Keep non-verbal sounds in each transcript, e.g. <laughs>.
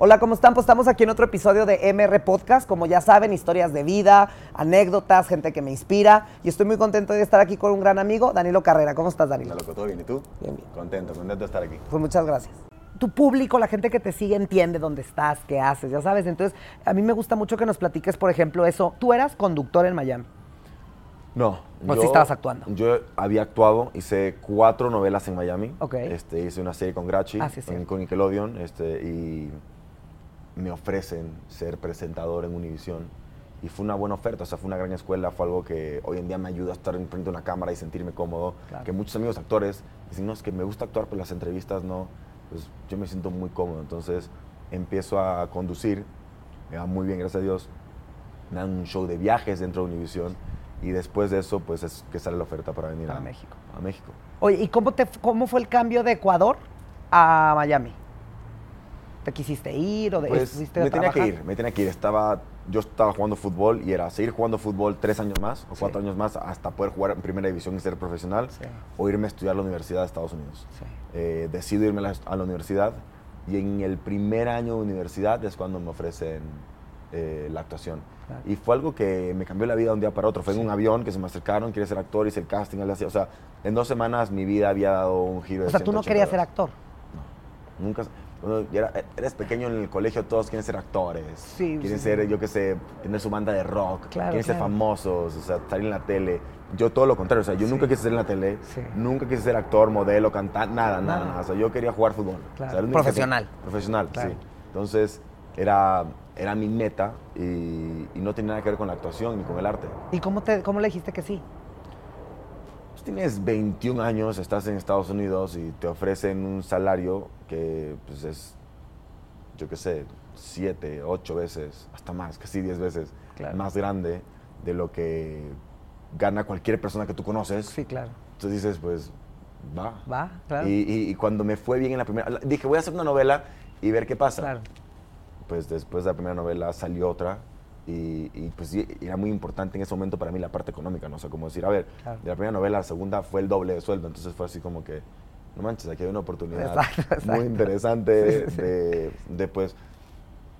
Hola, ¿cómo están? Pues estamos aquí en otro episodio de MR Podcast. Como ya saben, historias de vida, anécdotas, gente que me inspira. Y estoy muy contento de estar aquí con un gran amigo, Danilo Carrera. ¿Cómo estás, Danilo? Hola, loco, ¿todo bien? ¿Y tú? Bien, bien. Contento, contento de estar aquí. Pues muchas gracias. Tu público, la gente que te sigue, entiende dónde estás, qué haces, ya sabes. Entonces, a mí me gusta mucho que nos platiques, por ejemplo, eso. Tú eras conductor en Miami. No. ¿O sí estabas actuando? Yo había actuado, hice cuatro novelas en Miami. Ok. Este, hice una serie con Grachi, Ah, sí, sí. en- con Nickelodeon, este, y me ofrecen ser presentador en Univision. Y fue una buena oferta, o sea, fue una gran escuela, fue algo que hoy en día me ayuda a estar enfrente de una cámara y sentirme cómodo. Claro. Que muchos amigos actores dicen, no, es que me gusta actuar, pero las entrevistas no. Pues yo me siento muy cómodo, entonces empiezo a conducir, me va muy bien, gracias a Dios. Me dan un show de viajes dentro de Univision y después de eso, pues es que sale la oferta para venir Para a, México. A México. Oye, ¿y cómo, te, cómo fue el cambio de Ecuador a Miami? ¿Te quisiste ir o de, Pues fuiste a me tenía que trabajar? ir, me tenía que ir. Estaba, yo estaba jugando fútbol y era seguir jugando fútbol tres años más o Sí. cuatro años más hasta poder jugar en primera división y ser profesional Sí. o irme a estudiar a la Universidad de Estados Unidos. Sí. Eh, decido irme a la, a la universidad y en el primer año de universidad es cuando me ofrecen eh, la actuación. Claro. Y fue algo que me cambió la vida de un día para otro. Fue en un avión que se me acercaron, quieres ser actor, hice el casting, así. o sea, en dos semanas mi vida había dado un giro de O sea, tú no 180 querías ser grados. actor. Nunca. Era- eres pequeño en el colegio, todos quieren ser actores. Sí, Quieren sí, ser, sí. yo qué sé, tener su banda de rock. Claro, quieren ser famosos, o sea, salir en la tele. Yo todo lo contrario, o sea, yo Sí. nunca quise ser en la tele, Sí. nunca quise ser actor, modelo, cantar, nada, nada, Nada. O sea, yo quería jugar fútbol. O sea, único que- Profesional. profesional, Claro. sí. Entonces, era, era mi meta y, y no tenía nada que ver con la actuación ni con el arte. ¿Y cómo, te, cómo le dijiste que sí? Tienes 21 años, estás en Estados Unidos y te ofrecen un salario que pues es, yo qué sé, 7, 8 veces, hasta más, casi 10 veces Claro. más grande de lo que gana cualquier persona que tú conoces. Sí, claro. Entonces dices, pues, va. Va, claro. Y, y- y cuando me fue bien en la primera, dije, voy a hacer una novela y ver qué pasa. Claro. Pues después de la primera novela salió otra y, y, pues sí, era muy importante en ese momento para mí la parte económica, ¿no? O sea, como decir, a ver, Claro. de la primera novela a la segunda fue el doble de sueldo, entonces fue así como que, no manches, aquí hay una oportunidad Exacto, exacto. muy interesante Sí, sí. De, de, pues,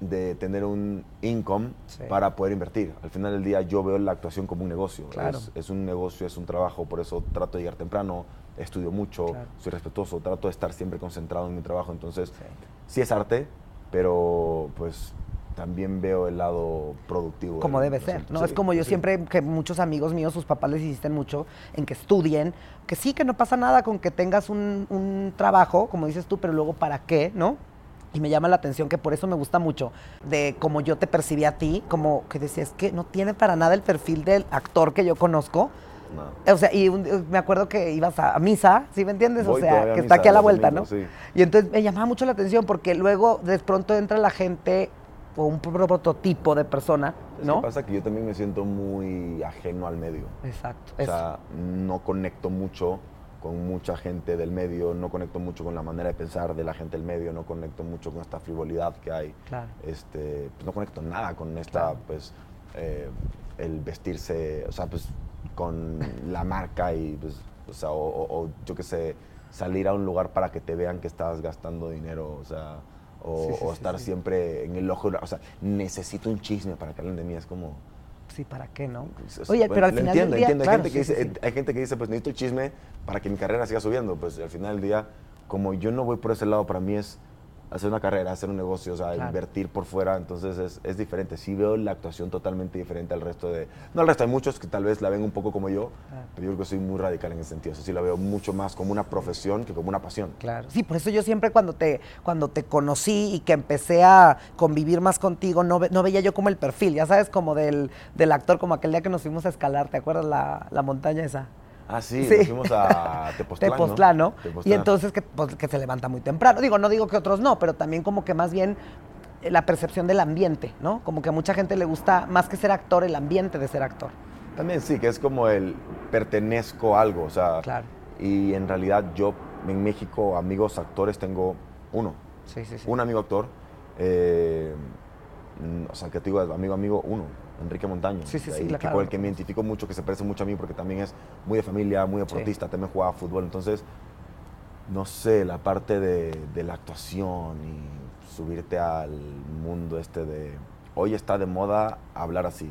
de tener un income Sí. para poder invertir. Al final del día yo veo la actuación como un negocio. Claro. Es, es un negocio, es un trabajo, por eso trato de llegar temprano, estudio mucho, Claro. soy respetuoso, trato de estar siempre concentrado en mi trabajo. Entonces, sí es arte, pero pues también veo el lado productivo. Como debe ser. ¿no? Sí, es como yo sí. siempre, que muchos amigos míos, sus papás les insisten mucho en que estudien, que sí, que no pasa nada con que tengas un, un trabajo, como dices tú, pero luego para qué, ¿no? Y me llama la atención que por eso me gusta mucho de cómo yo te percibí a ti, como que decías que no tiene para nada el perfil del actor que yo conozco. No. O sea, y un- me acuerdo que ibas a, misa, ¿sí me entiendes? Voy o sea, que está aquí a la vuelta, ¿no? sí. Y entonces me llamaba mucho la atención porque luego de pronto entra la gente o un pro- prototipo de persona, ¿no? que pasa que yo también me siento muy ajeno al medio. Exacto. O eso. sea, no conecto mucho con mucha gente del medio, no conecto mucho con la manera de pensar de la gente del medio, no conecto mucho con esta frivolidad que hay. Claro. Este, pues no conecto nada con esta, Claro. pues, eh, el vestirse, o sea, pues, con la marca y, pues, o sea, o, o- o, yo qué sé, salir a un lugar para que te vean que estás gastando dinero, o sea, o, Sí, sí, o sí, estar sí. siempre en el ojo, o sea, necesito un chisme para que hablen de mí, es como... Sí, ¿para qué, no? Oye, bueno, pero al final entiendo, del día, entiendo. claro, hay, gente que sí, dice, sí, sí. hay gente que dice, pues necesito el chisme para que mi carrera siga subiendo. Pues al final del día, como yo no voy por ese lado, para mí es hacer una carrera, hacer un negocio, o sea, Claro. invertir por fuera, entonces es, es diferente. Sí veo la actuación totalmente diferente al resto de... No al resto, hay muchos que tal vez la ven un poco como yo, Claro. pero yo creo que soy muy radical en ese sentido. O sea, sí la veo mucho más como una profesión que como una pasión. Claro. Sí, por eso yo siempre cuando te, cuando te conocí y que empecé a convivir más contigo, no, ve- no veía yo como el perfil, ya sabes, como del, del actor, como aquel día que nos fuimos a escalar, ¿te acuerdas la, la montaña esa? Ah, sí, Sí. nos fuimos a Tepoztlán, <laughs> Tepoztlán, ¿no? Y Tepoztlán. entonces que, pues, que se levanta muy temprano. Digo, no digo que otros no, pero también como que más bien eh, la percepción del ambiente, ¿no? Como que a mucha gente le gusta más que ser actor, el ambiente de ser actor. También sí, que es como el pertenezco a algo, o sea, Claro. y en realidad yo en México amigos actores tengo uno, Sí, sí, sí. un amigo actor, eh, mm, o sea, que te digo, amigo, amigo, uno, Enrique Montaño, Sí, sí, sí, que claro, con el que me identifico mucho, que se parece mucho a mí porque también es muy de familia, muy deportista, también jugaba fútbol, entonces, no sé, la parte de, de la actuación y subirte al mundo este de, hoy está de moda hablar así,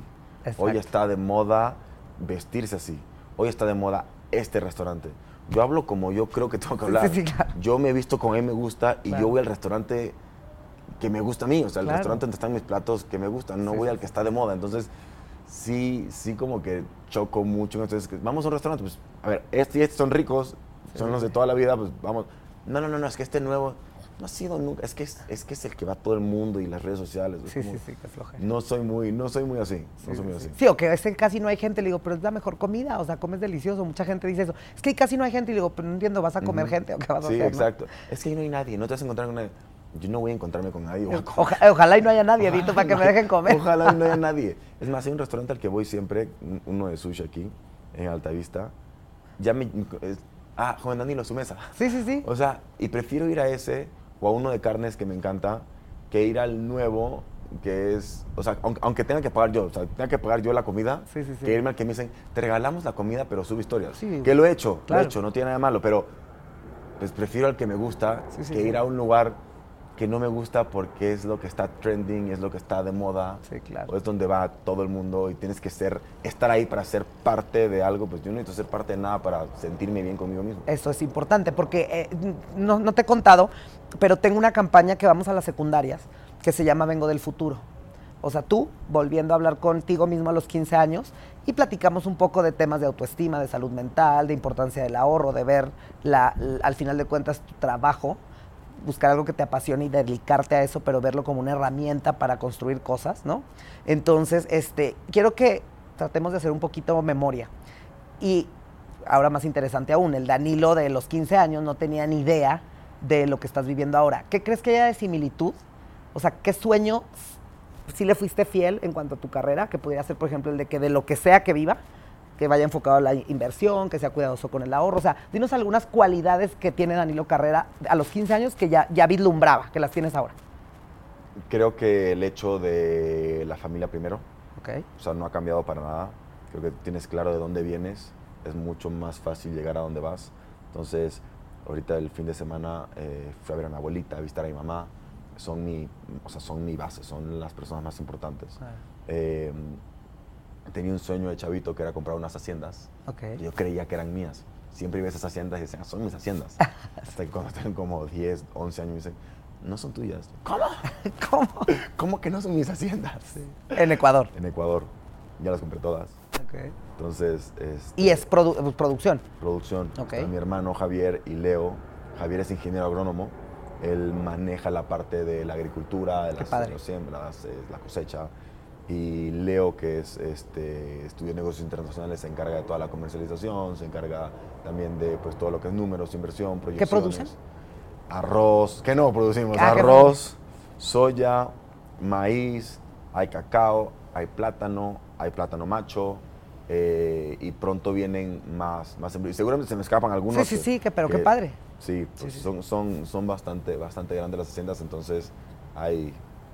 hoy Exacto. está de moda vestirse así, hoy está de moda este restaurante. Yo hablo como yo creo que tengo que Sí, hablar. sí, sí, claro. Yo me he visto con él me gusta y Claro. yo voy al restaurante que me gusta a mí, o sea, el Claro. restaurante donde están mis platos que me gustan, no Sí, voy sí, al que está de moda. Entonces, sí, sí como que choco mucho. Entonces, que vamos a un restaurante, pues, a ver, este y este son ricos, son los de toda la vida, pues vamos. No, no, no, no, es que este nuevo no ha sido nunca, es que es, es que es el que va todo el mundo y las redes sociales. es Sí, como- sí, sí, que flojera. No soy muy, no soy muy así, no soy muy sí. así. Sí, o que ese casi no hay gente, le digo, pero es la mejor comida, o sea, comes delicioso. Mucha gente dice eso. Es que casi no hay gente, y le digo, pero no entiendo, ¿vas a comer gente o qué vas a Sí, hacer? no? exacto. Es que ahí no hay nadie, no te vas a encontrar con nadie. Yo no voy a encontrarme con nadie. Oja- ojalá y no haya nadie, Dito, para que me dejen comer. Ojalá no haya <laughs> nadie. Es más, hay un restaurante al que voy siempre, un- uno de sushi aquí, en Altavista. Ya me. es- ah, joven Danilo, su mesa. Sí, sí, sí. O sea, y prefiero ir a ese o a uno de carnes que me encanta que ir al nuevo que es, o sea, aunque, tenga que pagar yo, o sea, tenga que pagar yo la comida, Sí, sí, sí. que irme al que me dicen, te regalamos la comida, pero sube historias. Sí. Que lo he hecho, lo Claro. he hecho, no tiene nada de malo, pero pues prefiero al que me gusta que ir a un lugar que no me gusta porque es lo que está trending, es lo que está de moda, Sí, claro. o es donde va todo el mundo y tienes que ser, estar ahí para ser parte de algo, pues yo no necesito ser parte de nada para sentirme bien conmigo mismo. Eso es importante porque eh, no, no te he contado, pero tengo una campaña que vamos a las secundarias que se llama Vengo del Futuro. O sea, tú volviendo a hablar contigo mismo a los 15 años y platicamos un poco de temas de autoestima, de salud mental, de importancia del ahorro, de ver la, l- al final de cuentas tu trabajo, buscar algo que te apasione y dedicarte a eso, pero verlo como una herramienta para construir cosas, ¿no? Entonces, este, quiero que tratemos de hacer un poquito memoria. Y ahora más interesante aún, el Danilo de los 15 años no tenía ni idea de lo que estás viviendo ahora. ¿Qué crees que haya de similitud? O sea, ¿qué sueño si le fuiste fiel en cuanto a tu carrera? Que pudiera ser, por ejemplo, el de que de lo que sea que viva, que vaya enfocado a la inversión, que sea cuidadoso con el ahorro. O sea, dinos algunas cualidades que tiene Danilo Carrera a los 15 años que ya, ya vislumbraba, que las tienes ahora. Creo que el hecho de la familia primero, ¿Ok? o sea, no ha cambiado para nada. Creo que tienes claro de dónde vienes, es mucho más fácil llegar a donde vas. Entonces, ahorita el fin de semana eh, fui a ver a mi abuelita, a visitar a mi mamá. Son mi, o sea, son mi base, son las personas más importantes. Eh, tenía un sueño de chavito que era comprar unas haciendas. Ok. Yo creía que eran mías. Siempre iba a esas haciendas y decían, son mis haciendas. <laughs> Hasta que cuando tengo como 10, 11 años me dicen, no son tuyas. ¿Cómo? <laughs> ¿Cómo? ¿Cómo que no son mis haciendas? En Ecuador. En Ecuador. Ya las compré todas. Ok. Entonces, este, Y es produ- producción. producción. Ok. Está mi hermano Javier y Leo. Javier es ingeniero agrónomo. Él maneja la parte de la agricultura, de las padre. los siembras, eh, la cosecha. Y Leo, que es este, estudió negocios internacionales, se encarga de toda la comercialización, se encarga también de pues, todo lo que es números, inversión, proyecciones. producen? Arroz. ¿Qué no producimos? Ah, qué Arroz, soya, maíz, hay cacao, hay plátano, hay plátano macho. eh, y pronto vienen más, más Seguramente se me escapan algunos. Sí, sí, sí, que- pero qué padre. Sí, pues sí, sí. son, son, son bastante, bastante grandes las haciendas, entonces hay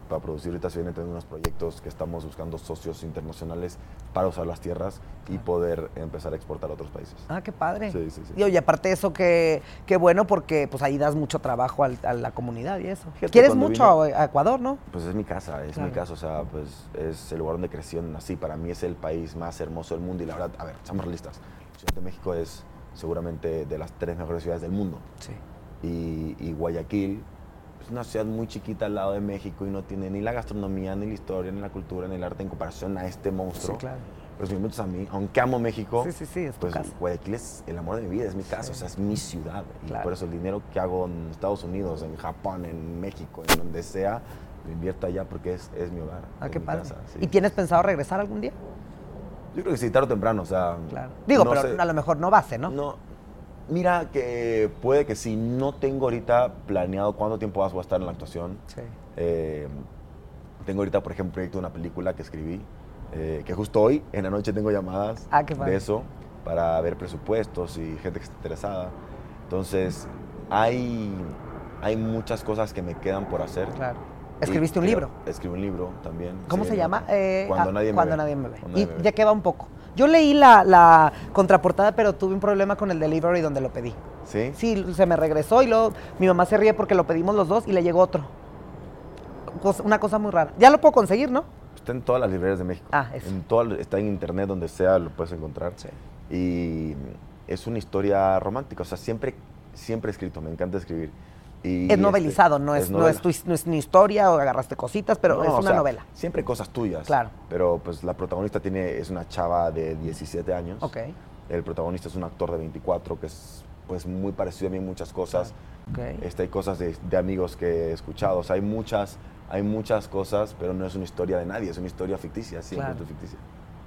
para producir ahorita se vienen también unos proyectos que estamos buscando socios internacionales para usar las tierras y poder empezar a exportar a otros países. Ah, qué padre. Sí, sí, sí. Y oye, aparte de eso, qué, qué bueno porque pues ahí das mucho trabajo al- a la comunidad y eso. Fíjate, ¿Quieres mucho vine- a, Ecuador, no? Pues es mi casa, es Claro. mi casa, o sea, pues es el lugar donde crecí, nací. Para mí es el país más hermoso del mundo y la verdad, a ver, seamos realistas. Ciudad de México es seguramente de las tres mejores ciudades del mundo. Sí. y, y Guayaquil es una ciudad muy chiquita al lado de México y no tiene ni la gastronomía, ni la historia, ni la cultura, ni el arte en comparación a este monstruo. Sí, claro. Pero si me metes a mí, aunque amo México, Sí, sí, sí, es tu pues. Guayaquil es el amor de mi vida, es mi casa, o sea, es mi ciudad. Y Claro. por eso el dinero que hago en Estados Unidos, en Japón, en México, en donde sea, lo invierto allá porque es, es mi hogar. Ah, qué padre. casa. ¿Y tienes pensado regresar algún día? Yo creo que sí, tarde o temprano, o sea. Claro. Digo, no pero sé. a lo mejor no base, ¿no? No, mira que puede que sí. No tengo ahorita planeado cuánto tiempo vas a estar en la actuación. Sí. Eh, tengo ahorita, por ejemplo, un proyecto de una película que escribí, eh, que justo hoy en la noche tengo llamadas Ah, qué de eso para ver presupuestos y gente que esté interesada. Entonces, hay, hay muchas cosas que me quedan por hacer. Claro. Y ¿Escribiste un libro? Escribí un libro también. ¿Cómo sí, se llama? Eh, Cuando ah, nadie me Cuando ve. nadie me ve. Cuando ¿Y nadie me de qué va un poco? Yo leí la, la contraportada, pero tuve un problema con el delivery donde lo pedí. ¿Sí? Sí, se me regresó y luego mi mamá se ríe porque lo pedimos los dos y le llegó otro. una cosa muy rara. Ya lo puedo conseguir, ¿no? Está en todas las librerías de México. Ah, eso. En toda- está en internet, donde sea, lo puedes encontrar. Sí. Y es una historia romántica. O sea, siempre, siempre he escrito. Me encanta escribir. Y Es este, novelizado, no es, no, es tu no es ni historia o agarraste cositas, pero No, es o una sea, novela. Siempre cosas tuyas. Claro. Pero pues la protagonista tiene, es una chava de 17 años. Ok. El protagonista es un actor de 24 que es pues muy parecido a mí en muchas cosas. Ok. Este, hay cosas de, de amigos que he escuchado. O sea, hay muchas, hay muchas cosas, pero no es una historia de nadie, es una historia ficticia, siempre Claro. es ficticia.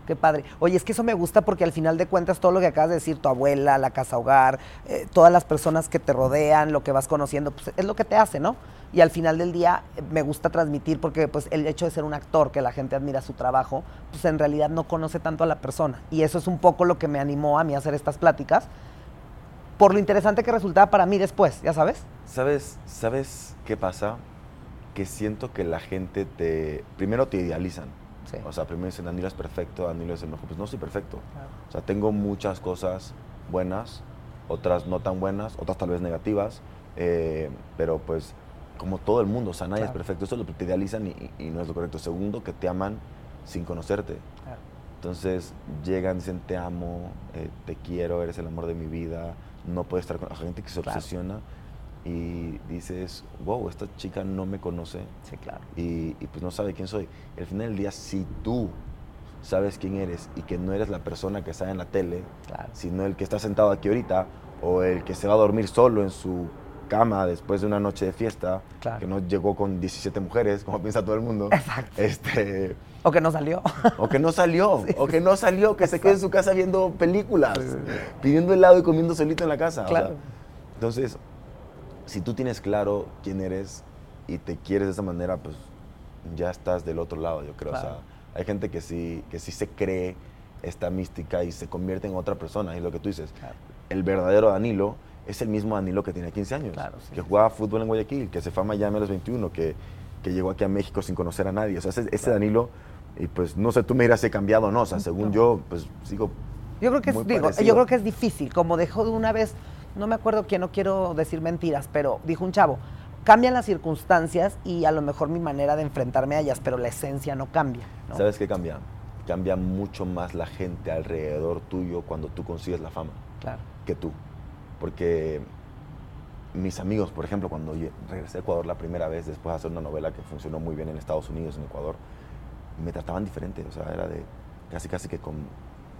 Qué padre. Oye, es que eso me gusta porque al final de cuentas todo lo que acabas de decir, tu abuela, la casa hogar, eh, todas las personas que te rodean, lo que vas conociendo, pues es lo que te hace, ¿no? Y al final del día eh, me gusta transmitir porque pues el hecho de ser un actor, que la gente admira su trabajo, pues en realidad no conoce tanto a la persona. Y eso es un poco lo que me animó a mí a hacer estas pláticas, por lo interesante que resultaba para mí después, ¿ya sabes? ¿Sabes, ¿Sabes qué pasa? Que siento que la gente te... Primero te idealizan. Sí. O sea, primero dicen, Danilo es perfecto, Danilo es el mejor. Pues no soy perfecto. O sea, tengo muchas cosas buenas, otras no tan buenas, otras tal vez negativas, eh, pero pues como todo el mundo, o sea, nadie Claro. es perfecto. Eso es lo que te idealizan y, y no es lo correcto. Segundo, que te aman sin conocerte. Entonces llegan, dicen te amo, eh, te quiero, eres el amor de mi vida, no puedes estar con la gente que se Claro. obsesiona y dices, wow, esta chica no me conoce Sí, claro. y, y, pues no sabe quién soy. Al final del día, si tú sabes quién eres y que no eres la persona que está en la tele, Claro. sino el que está sentado aquí ahorita o el que se va a dormir solo en su cama después de una noche de fiesta, Claro. que no llegó con 17 mujeres, como <laughs> piensa todo el mundo. Exacto. Este, O que no salió. o que no salió, <laughs> o que no salió, que se quede en su casa viendo películas, pidiendo helado y comiendo solito en la casa. o sea, Claro. entonces, si tú tienes claro quién eres y te quieres de esa manera, pues ya estás del otro lado, yo creo. O Claro. sea, hay gente que sí, que sí se cree esta mística y se convierte en otra persona. Y lo que tú dices, Claro. el verdadero Danilo es el mismo Danilo que tenía 15 años, Claro, sí, que sí. jugaba fútbol en Guayaquil, que se fue a Miami a los 21, que, que llegó aquí a México sin conocer a nadie. O sea, ese, ese Danilo, y pues no sé, tú me dirás si he cambiado o no. O sea, según yo, pues sigo Yo creo que es, digo, yo creo que es difícil, como dejó de una vez, no me acuerdo quién, no quiero decir mentiras, pero dijo un chavo, cambian las circunstancias y a lo mejor mi manera de enfrentarme a ellas, pero la esencia no cambia. ¿no? ¿Sabes qué cambia? Cambia mucho más la gente alrededor tuyo cuando tú consigues la fama Claro. que tú. Porque mis amigos, por ejemplo, cuando yo regresé a Ecuador la primera vez, después de hacer una novela que funcionó muy bien en Estados Unidos, en Ecuador, me trataban diferente. O sea, era de casi, casi que con,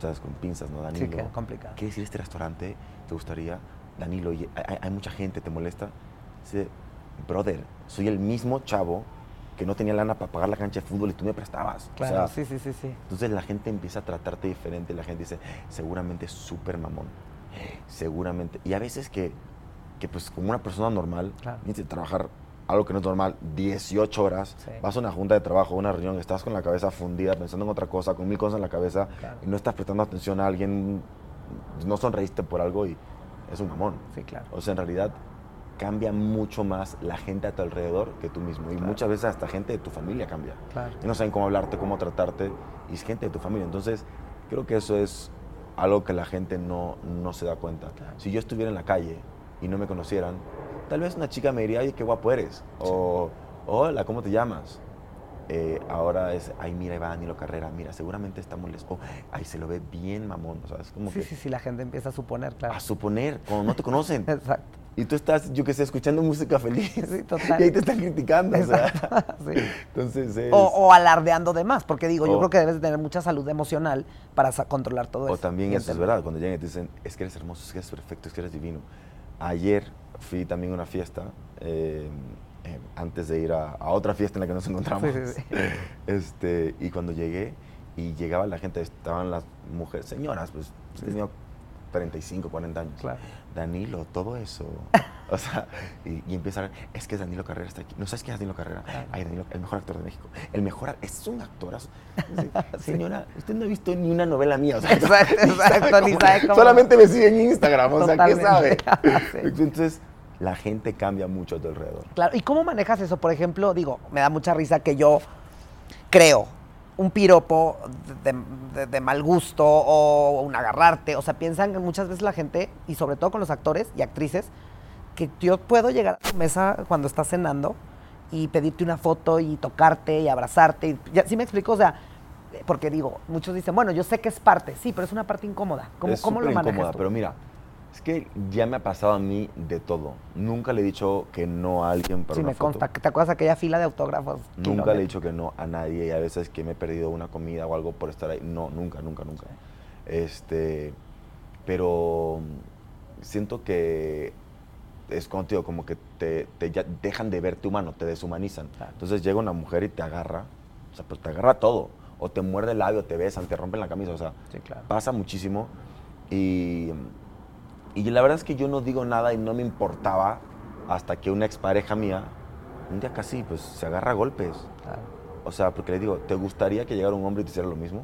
¿sabes? con pinzas, ¿no? Danilo. Sí, que complicado. ¿Quieres ir a este restaurante? ¿Te gustaría? Danilo, oye, hay, hay mucha gente, ¿te molesta? Dice, brother, soy el mismo chavo que no tenía lana para pagar la cancha de fútbol y tú me prestabas. O Claro, sea, sí, sí, sí, sí. entonces la gente empieza a tratarte diferente, la gente dice, seguramente es súper mamón, seguramente. Y a veces que, que pues como una persona normal, Claro. que trabajar algo que no es normal, 18 horas, Sí. vas a una junta de trabajo, una reunión, estás con la cabeza fundida, pensando en otra cosa, con mil cosas en la cabeza, Claro. y no estás prestando atención a alguien, no sonreíste por algo y es un mamón. Sí, claro. O sea, en realidad cambia mucho más la gente a tu alrededor que tú mismo. Y Claro. muchas veces hasta gente de tu familia cambia. Claro. Y no saben cómo hablarte, cómo tratarte, y es gente de tu familia. Entonces, creo que eso es algo que la gente no, no se da cuenta. Claro. Si yo estuviera en la calle y no me conocieran, tal vez una chica me diría, ay, qué guapo eres. O, hola, ¿cómo te llamas? Eh, ahora es, ay, mira, va Danilo Carrera, mira, seguramente está molesto. O, ay, se lo ve bien mamón. O sea, es como Sí, que sí, sí, la gente empieza a suponer, claro. a suponer, cuando no te conocen. <laughs> Exacto. Y tú estás, yo qué sé, escuchando música feliz. Sí, <laughs> total. Y ahí te están criticando. o sea. Exacto, <laughs> sí. Entonces es... O, o alardeando de más, porque digo, yo O- creo que debes de tener mucha salud emocional para controlar todo eso. O también eso es verdad, cuando llegan y te dicen, es que eres hermoso, es que eres perfecto, es que eres divino. Ayer fui también a una fiesta, eh, eh, antes de ir a, a otra fiesta en la que nos encontramos. Sí, sí, sí. <laughs> Este, y cuando llegué, y llegaba la gente, estaban las mujeres, señoras, pues tenía 35, 40 años. Claro. Danilo, todo eso. <laughs> O sea, y, y empieza a ver, es que Danilo Carrera está aquí. ¿No sabes quién es Danilo Carrera? Claro. Ay, Danilo, el mejor actor de México. El mejor, es un actorazo. <laughs> Dice, Señora, usted no ha visto ni una novela mía. O sea, Exacto, exacto, ni sabe cómo- Solamente me sigue en Instagram, o sea, ¿qué Totalmente. sabe? Entonces, la gente cambia mucho a tu alrededor. Claro, ¿y cómo manejas eso? Por ejemplo, digo, me da mucha risa que yo creo un piropo de, de- de mal gusto o un agarrarte. O sea, piensan que muchas veces la gente, y sobre todo con los actores y actrices, que yo puedo llegar a tu mesa cuando estás cenando y pedirte una foto y tocarte y abrazarte. Y, ya, ¿Sí me explico? O sea, porque digo, muchos dicen, bueno, yo sé que es parte, sí, pero es una parte incómoda. ¿Cómo, es cómo lo manejas incómoda, tú? pero mira, es que ya me ha pasado a mí de todo. Nunca le he dicho que no a alguien para sí, una me foto. consta. ¿Te acuerdas aquella fila de autógrafos? Nunca le he dicho que no a nadie y a veces que me he perdido una comida o algo por estar ahí. No, nunca, nunca, nunca. Este, pero siento que es contigo, como que te, te ya dejan de verte humano, te deshumanizan. Claro. Entonces llega una mujer y te agarra, o sea, pues te agarra todo. O te muerde el labio, te besan, te rompen la camisa, o sea, Sí, claro. pasa muchísimo. Y, y la verdad es que yo no digo nada y no me importaba hasta que una expareja mía, un día casi, pues se agarra a golpes. Claro. O sea, porque le digo, ¿te gustaría que llegara un hombre y te hiciera lo mismo?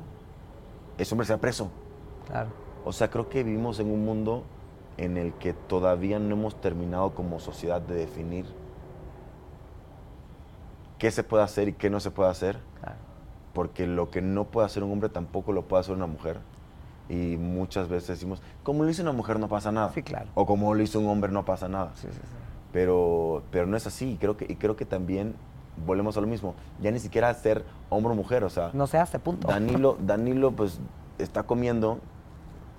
Ese hombre sea preso. Claro. O sea, creo que vivimos en un mundo en el que todavía no hemos terminado como sociedad de definir qué se puede hacer y qué no se puede hacer, claro. porque lo que no puede hacer un hombre tampoco lo puede hacer una mujer. Y muchas veces decimos, como lo hizo una mujer no pasa nada. Sí, claro. O como lo hizo un hombre no pasa nada. Sí, sí, sí. Pero, pero no es así. Y creo, que, y creo que también volvemos a lo mismo. Ya ni siquiera ser hombre o mujer. O sea, No se hace, punto. Danilo, <laughs> Danilo pues está comiendo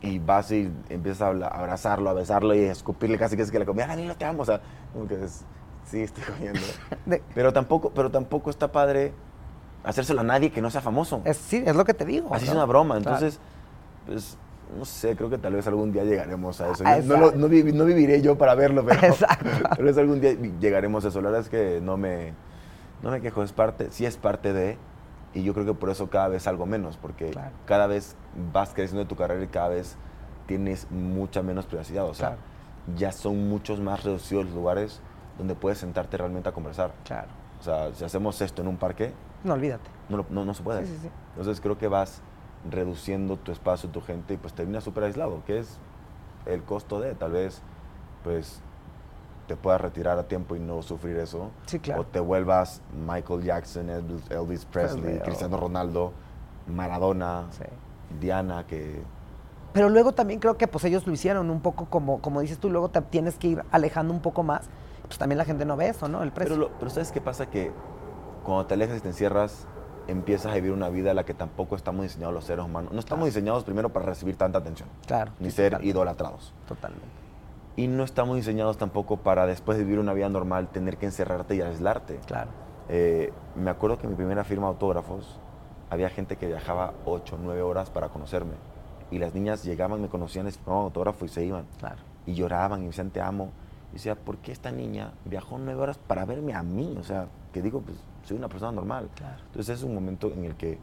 y vas y empiezas a abrazarlo, a besarlo y a escupirle casi que es que le comía, Danilo te amo, o sea, como que es, sí, estoy <laughs> comiendo. <laughs> De- Pero tampoco, pero tampoco está padre hacérselo a nadie que no sea famoso. es, sí, es lo que te digo. Así es ¿no? una broma, Claro. Pues, no sé, creo que tal vez algún día llegaremos a eso. Ah, No, no no no viviré yo para verlo, pero <laughs> <laughs> tal vez algún día llegaremos a eso. La verdad es que no me, no me quejo, es parte, sí es parte de, y yo creo que por eso cada vez algo menos, porque Claro. cada vez vas creciendo en tu carrera y cada vez tienes mucha menos privacidad. O sea, Claro. ya son muchos más reducidos los lugares donde puedes sentarte realmente a conversar. Claro. O sea, si hacemos esto en un parque, No olvídate. no, no, no se puede. Sí, sí, sí. Entonces creo que vas reduciendo tu espacio, tu gente y pues terminas súper aislado, que es el costo de tal vez pues te puedas retirar a tiempo y no sufrir eso. Sí, claro. O te vuelvas Michael Jackson, Elvis, Presley, Presley, o- Cristiano Ronaldo, Maradona, Sí. Diana, que Pero luego también creo que pues ellos lo hicieron un poco como, como dices tú, luego te tienes que ir alejando un poco más. Pues también la gente no ve eso, ¿no? El precio. Pero, lo- pero ¿sabes qué pasa? Que cuando te alejas y te encierras, empiezas a vivir una vida a la que tampoco estamos diseñados los seres humanos. No estamos Claro. diseñados primero para recibir tanta atención, claro. ni sí, ser total- idolatrados. Totalmente. Y no estamos diseñados tampoco para después de vivir una vida normal tener que encerrarte y aislarte. Claro. Eh, me acuerdo que en mi primera firma de autógrafos había gente que viajaba 8 o 9 horas para conocerme. Y las niñas llegaban, me conocían, les firmaban autógrafo y se iban. Claro. Y lloraban y me decían, te amo. Y decía, ¿por qué esta niña viajó 9 horas para verme a mí? O sea, que digo, pues soy una persona normal. Claro. Entonces es un momento en el que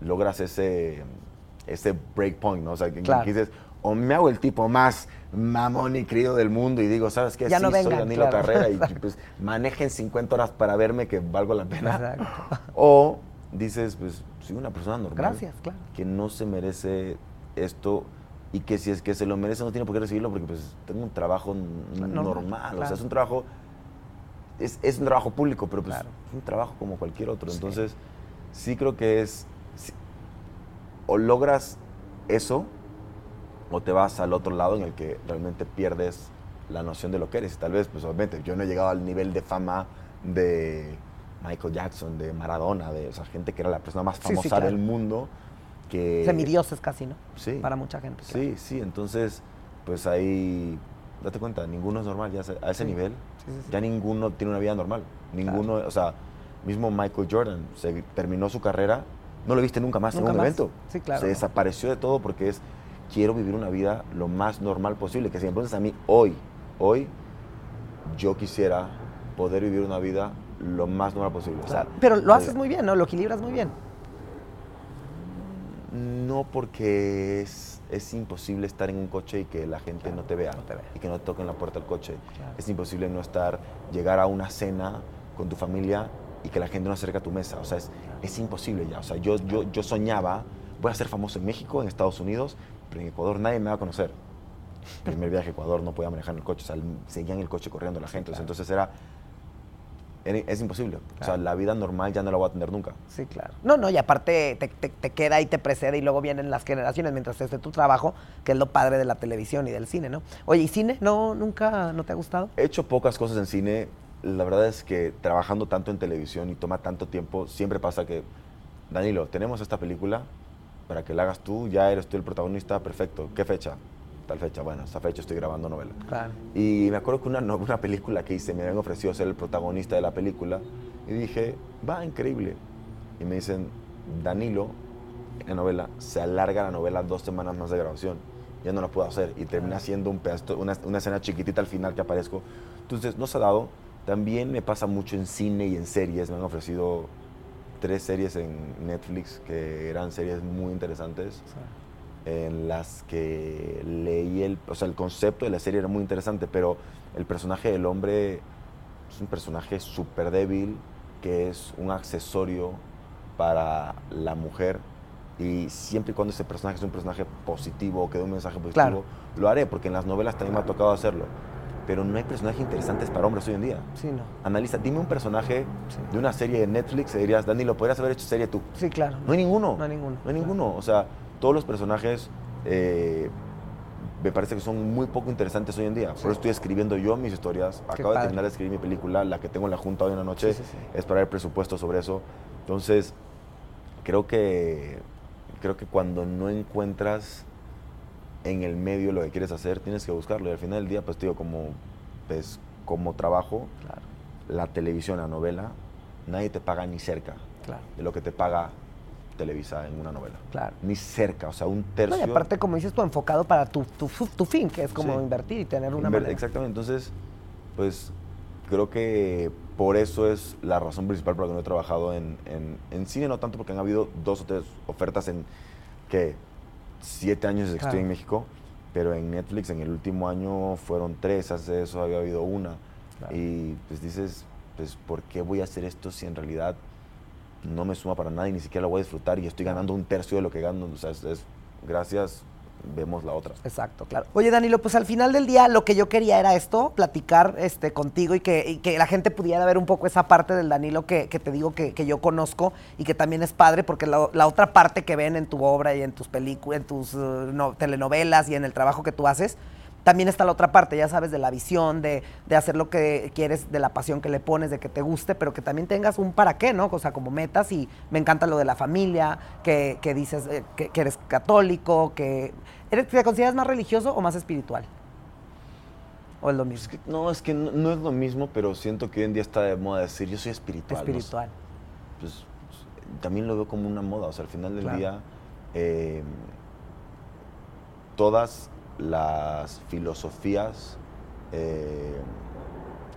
logras ese, ese break point, ¿no? O sea, que, Claro. que dices, o me hago el tipo más mamón y querido del mundo y digo, ¿sabes qué? Ya sí, no soy Danilo claro. Carrera y <laughs> pues manejen 50 horas para verme que valgo la pena. Exacto. O dices, pues soy una persona normal. Gracias, claro. Que no se merece esto y que si es que se lo merece no tiene por qué recibirlo porque pues tengo un trabajo Normal. O sea, es un trabajo, es, es un trabajo público, pero pues Claro. es un trabajo como cualquier otro. Sí. Entonces, sí creo que es, sí, o logras eso o te vas al otro lado en el que realmente pierdes la noción de lo que eres. Y tal vez, pues obviamente, yo no he llegado al nivel de fama de Michael Jackson, de Maradona, de esa gente que era la persona más sí, famosa claro. del mundo. Que, Semidioses casi, ¿no? Sí. Para mucha gente. claro. Sí, sí, entonces, pues ahí, date cuenta, ninguno es normal, ya a ese Sí. nivel, Sí, sí, sí. ya ninguno tiene una vida normal. Ninguno, o sea, mismo Michael Jordan, se terminó su carrera, no lo viste nunca más Nunca en un más. evento. Sí, claro. Se desapareció de todo porque es, quiero vivir una vida lo más normal posible. Que si preguntas a mí, hoy, hoy, yo quisiera poder vivir una vida lo más normal posible. O sea, Claro. Pero lo haces muy bien, ¿no? Lo equilibras muy bien. No porque es, es imposible estar en un coche y que la gente Claro, no te vea no te vea. y que no te toquen la puerta del coche. Claro. Es imposible no estar, llegar a una cena con tu familia y que la gente no acerque a tu mesa. O sea, es, es imposible ya. O sea, yo, yo, yo soñaba, voy a ser famoso en México, en Estados Unidos, pero en Ecuador nadie me va a conocer. <laughs> Primer viaje a Ecuador, no podía manejar el coche, o sea, seguían el coche corriendo la gente. O sea, claro. entonces era- es imposible. O sea, Claro. la vida normal ya no la voy a tener nunca. Sí, claro. No, no, y aparte te, te- te queda y te precede y luego vienen las generaciones mientras esté tu trabajo, que es lo padre de la televisión y del cine, ¿no? Oye, ¿y cine? ¿No, nunca no te ha gustado? He hecho pocas cosas en cine. la verdad es que trabajando tanto en televisión y toma tanto tiempo, siempre pasa que, Danilo, tenemos esta película para que la hagas tú, ya eres tú el protagonista, perfecto. ¿Qué fecha? Tal fecha, bueno, esta fecha estoy grabando novela. Claro. Y me acuerdo que una, una película que hice me habían ofrecido ser el protagonista de la película y dije, va, increíble. Y me dicen, Danilo, en la novela, se alarga la novela dos semanas más de grabación. Ya no la puedo hacer y termina siendo un pedazo, una, una escena chiquitita al final que aparezco. Entonces, no se ha dado. También me pasa mucho en cine y en series. Me han ofrecido tres series en Netflix que eran series muy interesantes en las que leí el, o sea, el concepto de la serie era muy interesante, pero el personaje del hombre es un personaje súper débil, que es un accesorio para la mujer. Y siempre y cuando ese personaje es un personaje positivo, que dé un mensaje positivo, Claro. lo haré, porque en las novelas también me ha tocado hacerlo. Pero no hay personajes interesantes para hombres hoy en día. Sí, no. Analiza, dime un personaje Sí. de una serie de Netflix y dirías, Danilo, podrías haber hecho serie tú. Sí, claro. No hay ninguno. No hay ninguno, No hay claro. ninguno. O sea, todos los personajes eh, me parece que son muy poco interesantes hoy en día. Por eso estoy escribiendo yo mis historias. Qué Acabo de terminar de escribir mi película, la que tengo en la junta hoy en la noche. Sí, sí, sí. Es para el presupuesto sobre eso. Entonces, creo que, creo que cuando no encuentras en el medio lo que quieres hacer, tienes que buscarlo. Y al final del día, pues, digo, como, pues, como trabajo, Claro, la televisión, la novela, nadie te paga ni cerca claro, de lo que te paga Televisa en una novela. claro. Ni cerca, o sea, un No, tercio. y aparte, como dices tú, enfocado para tu, tu, tu fin, que es como Sí. invertir y tener una Inver- manera. Exactamente, entonces, pues creo que por eso es la razón principal por la que no he trabajado en, en- en cine, no tanto porque han habido dos o tres ofertas en que siete años desde que estoy en México, pero en Netflix en el último año fueron tres, hace eso había habido una. Claro. Y pues dices, pues ¿por qué voy a hacer esto si en realidad no me suma para nada y ni siquiera lo voy a disfrutar y estoy ganando un tercio de lo que gano? O sea, es, gracias, vemos la otra. Exacto, claro. Oye, Danilo, pues al final del día lo que yo quería era esto, platicar este, contigo y que, que la gente pudiera ver un poco esa parte del Danilo que, que te digo que, que yo conozco y que también es padre, porque la, otra parte que ven en tu obra y en tus películas, en tus eh, no- telenovelas y en el trabajo que tú haces, también está la otra parte, ya sabes, de la visión, de, de hacer lo que quieres, de la pasión que le pones, de que te guste, pero que también tengas un para qué, ¿no? O sea, como metas y me encanta lo de la familia, que, que dices eh, que, que eres católico, que... ¿eres, ¿Te consideras más religioso o más espiritual? ¿O es lo Es mismo? que, no, es que no, no es lo mismo, pero siento que hoy en día está de moda decir yo soy espiritual. no espiritual. Pues, también lo veo como una moda. O sea, al final del Claro. día, eh, todas las filosofías eh,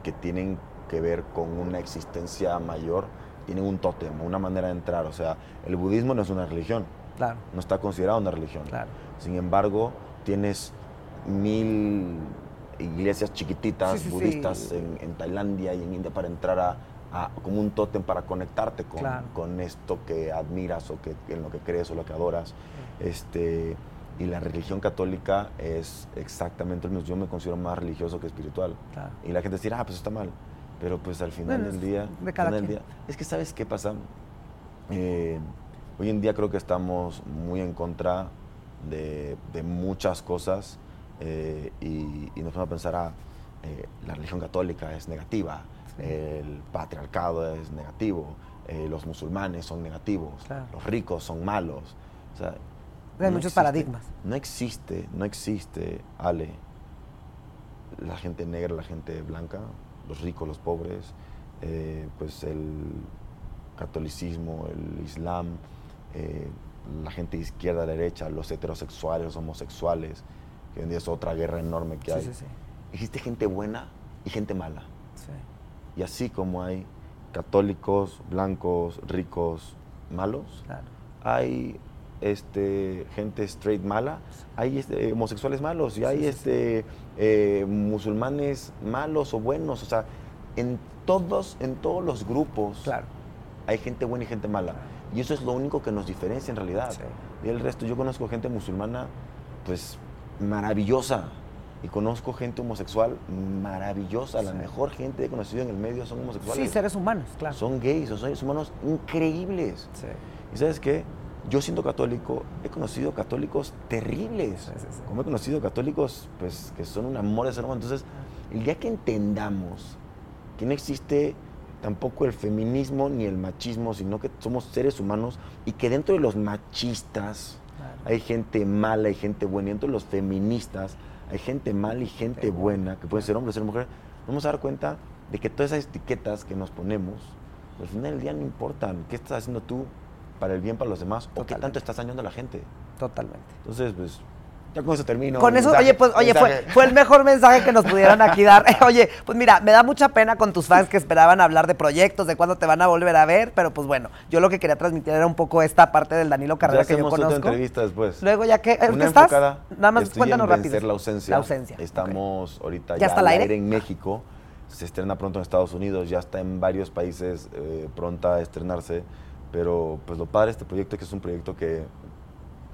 que tienen que ver con una existencia mayor tienen un tótem, una manera de entrar. O sea, el budismo no es una religión, Claro, no está considerado una religión. claro. Sin embargo, tienes mil iglesias chiquititas Sí, sí, sí. budistas En, en Tailandia y en India para entrar a, a- como un tótem para conectarte con, Claro. con esto que admiras o que, en lo que crees o lo que adoras. Este, y la religión católica es exactamente lo mismo. Yo me considero más religioso que espiritual. Claro. Y la gente dirá, ah, pues está mal. Pero pues al final Bueno, del día, de cada final día- es que sabes qué pasa. Eh, hoy en día creo que estamos muy en contra de, de muchas cosas eh, y, y nos vamos a pensar, ah, eh, la religión católica es negativa, Sí. el patriarcado es negativo, eh, los musulmanes son negativos, Claro. los ricos son malos. O sea, Hay muchos paradigmas. No existe, no existe, Ale, la gente negra, la gente blanca, los ricos, los pobres, eh, pues el catolicismo, el islam, eh, la gente de izquierda, a derecha, los heterosexuales, los homosexuales, que hoy en día es otra guerra enorme que hay. sí, sí. Existe gente buena y gente mala. Y así como hay católicos, blancos, ricos, malos, claro. hay este, gente straight mala, hay este, homosexuales malos y hay Sí, sí, sí. este, eh, musulmanes malos o buenos. O sea, en todos, en todos los grupos Claro. hay gente buena y gente mala. Y eso es lo único que nos diferencia en realidad. Y el resto, yo conozco gente musulmana, pues maravillosa. Y conozco gente homosexual maravillosa. La mejor gente que he conocido en el medio son homosexuales. Sí, seres humanos, claro. Son gays, son seres humanos increíbles. Sí. ¿Y sabes qué? Yo siendo católico, he conocido católicos terribles. Sí, sí, sí. Como he conocido católicos, pues, que son un amor de ser humano. Entonces, el día que entendamos que no existe tampoco el feminismo ni el machismo, sino que somos seres humanos y que dentro de los machistas hay gente mala y gente buena, y dentro de los feministas hay gente mala y gente buena, que pueden ser hombres, ser mujeres. Vamos a dar cuenta de que todas esas etiquetas que nos ponemos, al final del día no importan. ¿Qué estás haciendo tú para el bien para los demás? ¿O qué tanto estás dañando a la gente? Totalmente. Entonces, pues, ya con eso termino. Con eso, oye, pues, oye, fue, fue, el mejor mensaje que nos pudieran aquí dar. <laughs> oye, pues mira, me da mucha pena con tus fans que esperaban hablar de proyectos, de cuándo te van a volver a ver, pero pues bueno, yo lo que quería transmitir era un poco esta parte del Danilo Carrera ya que yo conozco. entrevista después. Luego ya que, ¿en Una estás? Nada más cuéntanos rápido. la ausencia. La ausencia. Estamos ahorita ¿Ya ya, está al aire? aire en México. Se estrena pronto en Estados Unidos, ya está en varios países eh, pronta a estrenarse. Pero pues lo padre de este proyecto es que es un proyecto que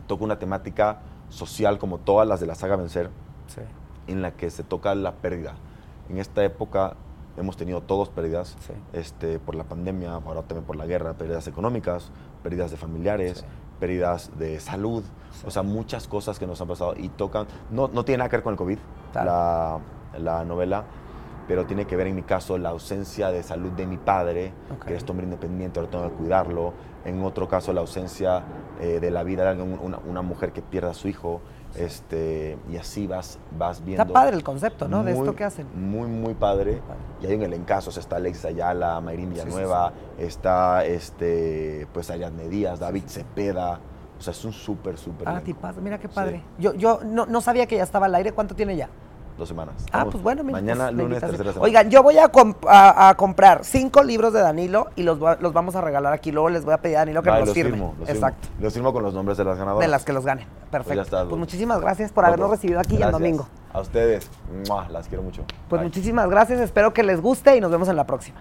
toca una temática social como todas las de la saga Vencer, Sí. en la que se toca la pérdida. En esta época hemos tenido todos pérdidas, Sí. este, por la pandemia, ahora también por la guerra, pérdidas económicas, pérdidas de familiares, Sí. pérdidas de salud, o sea, muchas cosas que nos han pasado y tocan, no, no tiene nada que ver con el COVID, la, la novela, pero tiene que ver en mi caso la ausencia de salud de mi padre, que es hombre independiente, ahora tengo que cuidarlo, en otro caso la ausencia eh, de la vida de alguien, una, una mujer que pierda a su hijo, este, y así vas, vas viendo. Está padre el concepto, ¿no? de Muy, esto que hacen. Muy, muy padre. Y hay en el encaso, o sea, está Alex Ayala, Mayrín Sí, sí, Villanueva, está este, pues Ariadne Díaz, David Cepeda. O sea, es un súper, súper Ah, mira qué padre. Yo, yo no, no sabía que ya estaba al aire. ¿Cuánto tiene ya? Dos semanas. Ah, pues bueno, me Mañana, me lunes, tercera semana. Oigan, yo voy a, comp- a- a comprar cinco libros de Danilo y los, voy los vamos a regalar aquí. Luego les voy a pedir a Danilo que Vale, me los los firme. firmo, los Exacto. Firmo. Los firmo con los nombres de las ganadoras. De las que los ganen. Perfecto. ya está, Pues muchísimas gracias por habernos recibido aquí el Gracias. domingo. A ustedes. Las quiero mucho. Pues Bye. muchísimas gracias. Espero que les guste y nos vemos en la próxima.